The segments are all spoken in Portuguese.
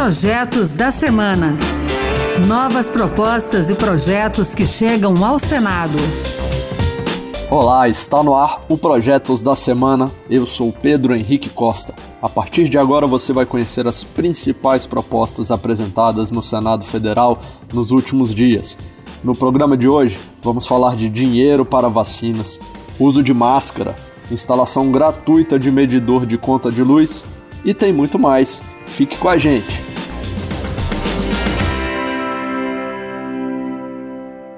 Projetos da Semana. Novas propostas e projetos que chegam ao Senado. Olá, está no ar o Projetos da Semana. Eu sou Pedro Henrique Costa. A partir de agora você vai conhecer as principais propostas apresentadas no Senado Federal nos últimos dias. No programa de hoje, vamos falar de dinheiro para vacinas, uso de máscara, instalação gratuita de medidor de conta de luz e tem muito mais. Fique com a gente.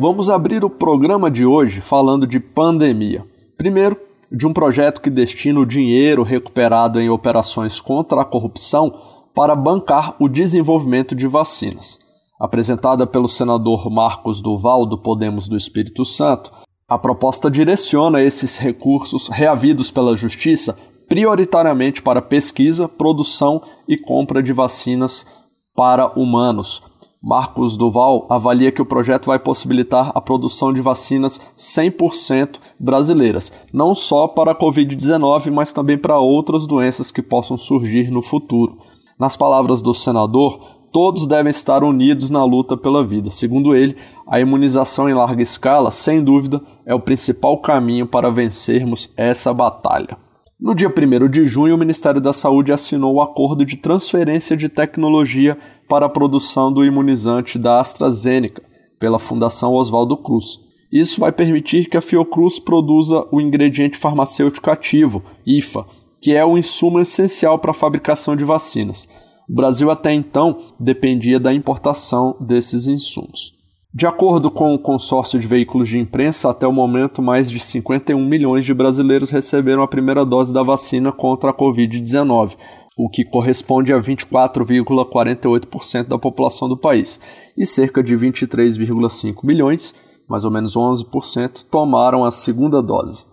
Vamos abrir o programa de hoje falando de pandemia. Primeiro, de um projeto que destina o dinheiro recuperado em operações contra a corrupção para bancar o desenvolvimento de vacinas. Apresentada pelo senador Marcos Duval, do Podemos do Espírito Santo, a proposta direciona esses recursos reavidos pela Justiça prioritariamente para pesquisa, produção e compra de vacinas para humanos. Marcos Duval avalia que o projeto vai possibilitar a produção de vacinas 100% brasileiras, não só para a Covid-19, mas também para outras doenças que possam surgir no futuro. Nas palavras do senador, todos devem estar unidos na luta pela vida. Segundo ele, a imunização em larga escala, sem dúvida, é o principal caminho para vencermos essa batalha. No dia 1 de junho, o Ministério da Saúde assinou o acordo de transferência de tecnologia para a produção do imunizante da AstraZeneca pela Fundação Oswaldo Cruz. Isso vai permitir que a Fiocruz produza o ingrediente farmacêutico ativo, IFA, que é o insumo essencial para a fabricação de vacinas. O Brasil até então dependia da importação desses insumos. De acordo com o consórcio de veículos de imprensa, até o momento, mais de 51 milhões de brasileiros receberam a primeira dose da vacina contra a Covid-19, o que corresponde a 24,48% da população do país, e cerca de 23,5 milhões, mais ou menos 11%, tomaram a segunda dose.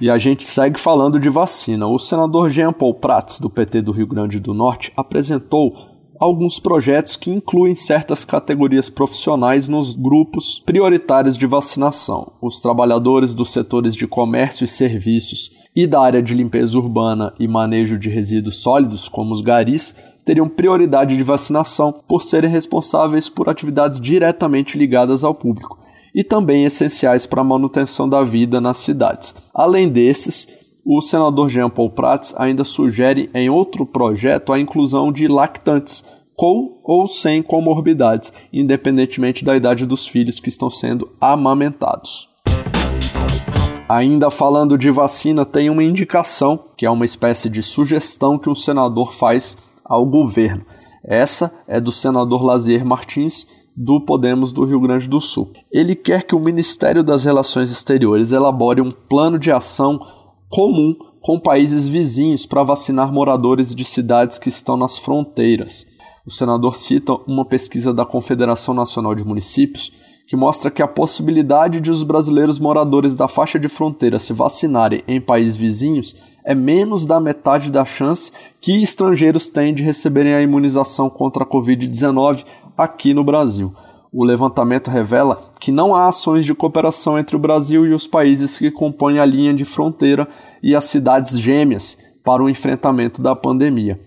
E a gente segue falando de vacina. O senador Jean Paul Prats, do PT do Rio Grande do Norte, apresentou alguns projetos que incluem certas categorias profissionais nos grupos prioritários de vacinação. Os trabalhadores dos setores de comércio e serviços e da área de limpeza urbana e manejo de resíduos sólidos, como os garis, teriam prioridade de vacinação por serem responsáveis por atividades diretamente ligadas ao público e também essenciais para a manutenção da vida nas cidades. Além desses, o senador Jean Paul Prats ainda sugere em outro projeto a inclusão de lactantes com ou sem comorbidades, independentemente da idade dos filhos que estão sendo amamentados. Ainda falando de vacina, tem uma indicação, que é uma espécie de sugestão que um senador faz ao governo. Essa é do senador Lazier Martins, do Podemos do Rio Grande do Sul. Ele quer que o Ministério das Relações Exteriores elabore um plano de ação comum com países vizinhos para vacinar moradores de cidades que estão nas fronteiras. O senador cita uma pesquisa da Confederação Nacional de Municípios que mostra que a possibilidade de os brasileiros moradores da faixa de fronteira se vacinarem em países vizinhos é menos da metade da chance que estrangeiros têm de receberem a imunização contra a Covid-19 aqui no Brasil. O levantamento revela que não há ações de cooperação entre o Brasil e os países que compõem a linha de fronteira e as cidades gêmeas para o enfrentamento da pandemia.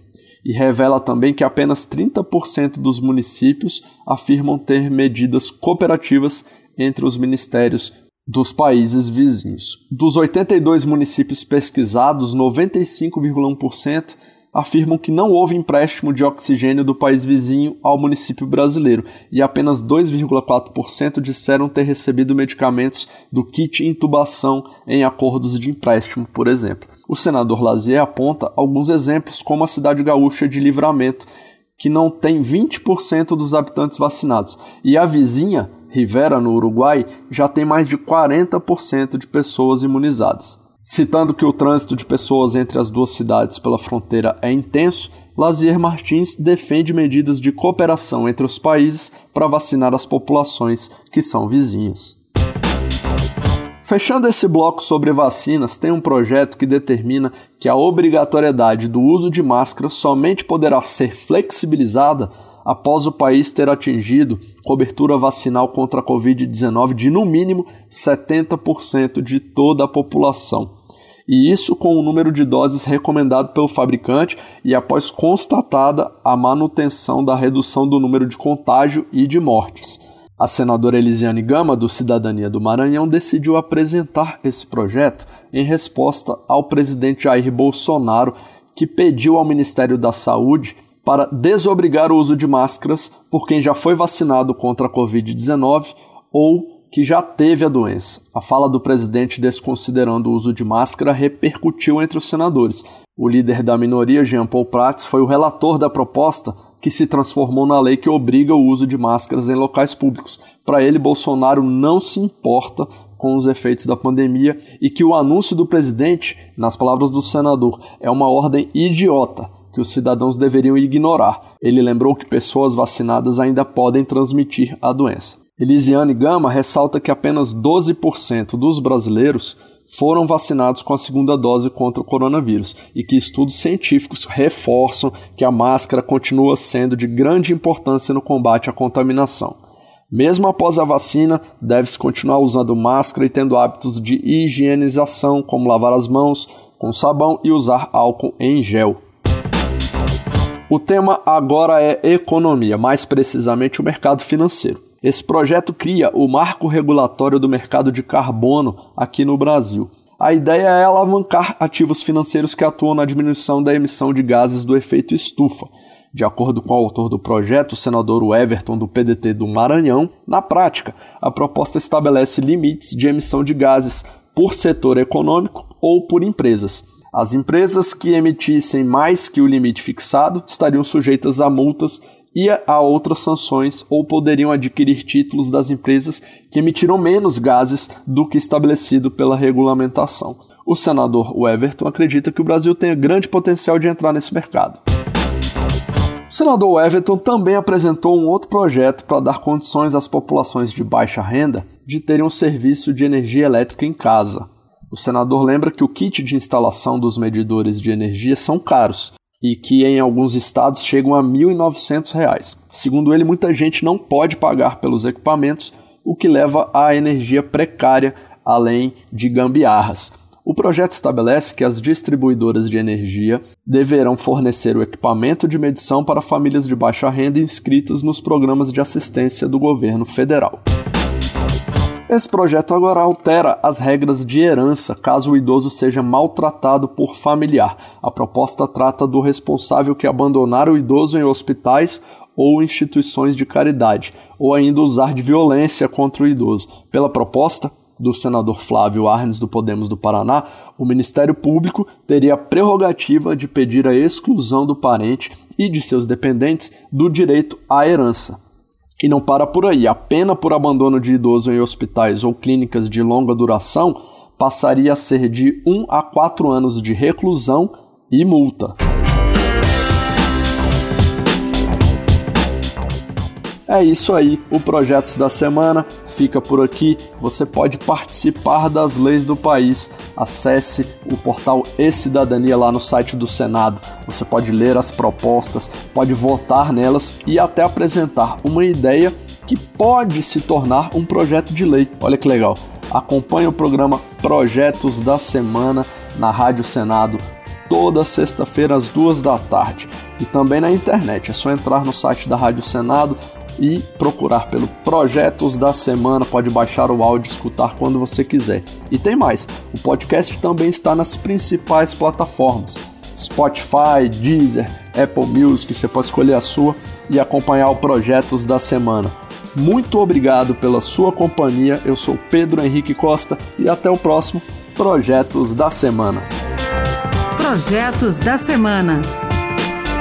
E revela também que apenas 30% dos municípios afirmam ter medidas cooperativas entre os ministérios dos países vizinhos. Dos 82 municípios pesquisados, 95,1% afirmam que não houve empréstimo de oxigênio do país vizinho ao município brasileiro e apenas 2,4% disseram ter recebido medicamentos do kit intubação em acordos de empréstimo, por exemplo. O senador Lazier aponta alguns exemplos, como a cidade gaúcha de Livramento, que não tem 20% dos habitantes vacinados, e a vizinha, Rivera, no Uruguai, já tem mais de 40% de pessoas imunizadas. Citando que o trânsito de pessoas entre as duas cidades pela fronteira é intenso, Lazier Martins defende medidas de cooperação entre os países para vacinar as populações que são vizinhas. Fechando esse bloco sobre vacinas, tem um projeto que determina que a obrigatoriedade do uso de máscara somente poderá ser flexibilizada após o país ter atingido cobertura vacinal contra a Covid-19 de no mínimo 70% de toda a população. e isso com o número de doses recomendado pelo fabricante e após constatada a manutenção da redução do número de contágio e de mortes. A senadora Elisiane Gama, do Cidadania do Maranhão, decidiu apresentar esse projeto em resposta ao presidente Jair Bolsonaro, que pediu ao Ministério da Saúde para desobrigar o uso de máscaras por quem já foi vacinado contra a Covid-19 ou que já teve a doença. A fala do presidente desconsiderando o uso de máscara repercutiu entre os senadores. O líder da minoria, Jean Paul Prats, foi o relator da proposta que se transformou na lei que obriga o uso de máscaras em locais públicos. Para ele, Bolsonaro não se importa com os efeitos da pandemia e que o anúncio do presidente, nas palavras do senador, é uma ordem idiota que os cidadãos deveriam ignorar. Ele lembrou que pessoas vacinadas ainda podem transmitir a doença. Elisiane Gama ressalta que apenas 12% dos brasileiros foram vacinados com a segunda dose contra o coronavírus e que estudos científicos reforçam que a máscara continua sendo de grande importância no combate à contaminação. Mesmo após a vacina, deve-se continuar usando máscara e tendo hábitos de higienização, como lavar as mãos com sabão e usar álcool em gel. O tema agora é economia, mais precisamente o mercado financeiro. Esse projeto cria o marco regulatório do mercado de carbono aqui no Brasil. A ideia é alavancar ativos financeiros que atuam na diminuição da emissão de gases do efeito estufa. De acordo com o autor do projeto, o senador Everton, do PDT do Maranhão, na prática, a proposta estabelece limites de emissão de gases por setor econômico ou por empresas. As empresas que emitissem mais que o limite fixado estariam sujeitas a multas e a outras sanções ou poderiam adquirir títulos das empresas que emitiram menos gases do que estabelecido pela regulamentação. O senador Everton acredita que o Brasil tem grande potencial de entrar nesse mercado. O senador Everton também apresentou um outro projeto para dar condições às populações de baixa renda de terem um serviço de energia elétrica em casa. O senador lembra que o kit de instalação dos medidores de energia são caros e que em alguns estados chegam a R$ 1.900. Segundo ele, muita gente não pode pagar pelos equipamentos, o que leva à energia precária, além de gambiarras. O projeto estabelece que as distribuidoras de energia deverão fornecer o equipamento de medição para famílias de baixa renda inscritas nos programas de assistência do governo federal. Esse projeto agora altera as regras de herança caso o idoso seja maltratado por familiar. A proposta trata do responsável que abandonar o idoso em hospitais ou instituições de caridade, ou ainda usar de violência contra o idoso. Pela proposta, do senador Flávio Arnes do Podemos do Paraná, o Ministério Público teria a prerrogativa de pedir a exclusão do parente e de seus dependentes do direito à herança. E não para por aí. A pena por abandono de idoso em hospitais ou clínicas de longa duração passaria a ser de 1 a 4 anos de reclusão e multa. É isso aí, o Projetos da Semana fica por aqui. Você pode participar das leis do país. Acesse o portal E-Cidadania lá no site do Senado. Você pode ler as propostas, pode votar nelas e até apresentar uma ideia que pode se tornar um projeto de lei. Olha que legal. Acompanhe o programa Projetos da Semana na Rádio Senado toda sexta-feira às duas da tarde e também na internet. É só entrar no site da Rádio Senado e procurar pelo Projetos da Semana. Pode baixar o áudio e escutar quando você quiser. E tem mais: o podcast também está nas principais plataformas. Spotify, Deezer, Apple Music, você pode escolher a sua e acompanhar o Projetos da Semana. Muito obrigado pela sua companhia. Eu sou Pedro Henrique Costa e até o próximo Projetos da Semana. Projetos da Semana.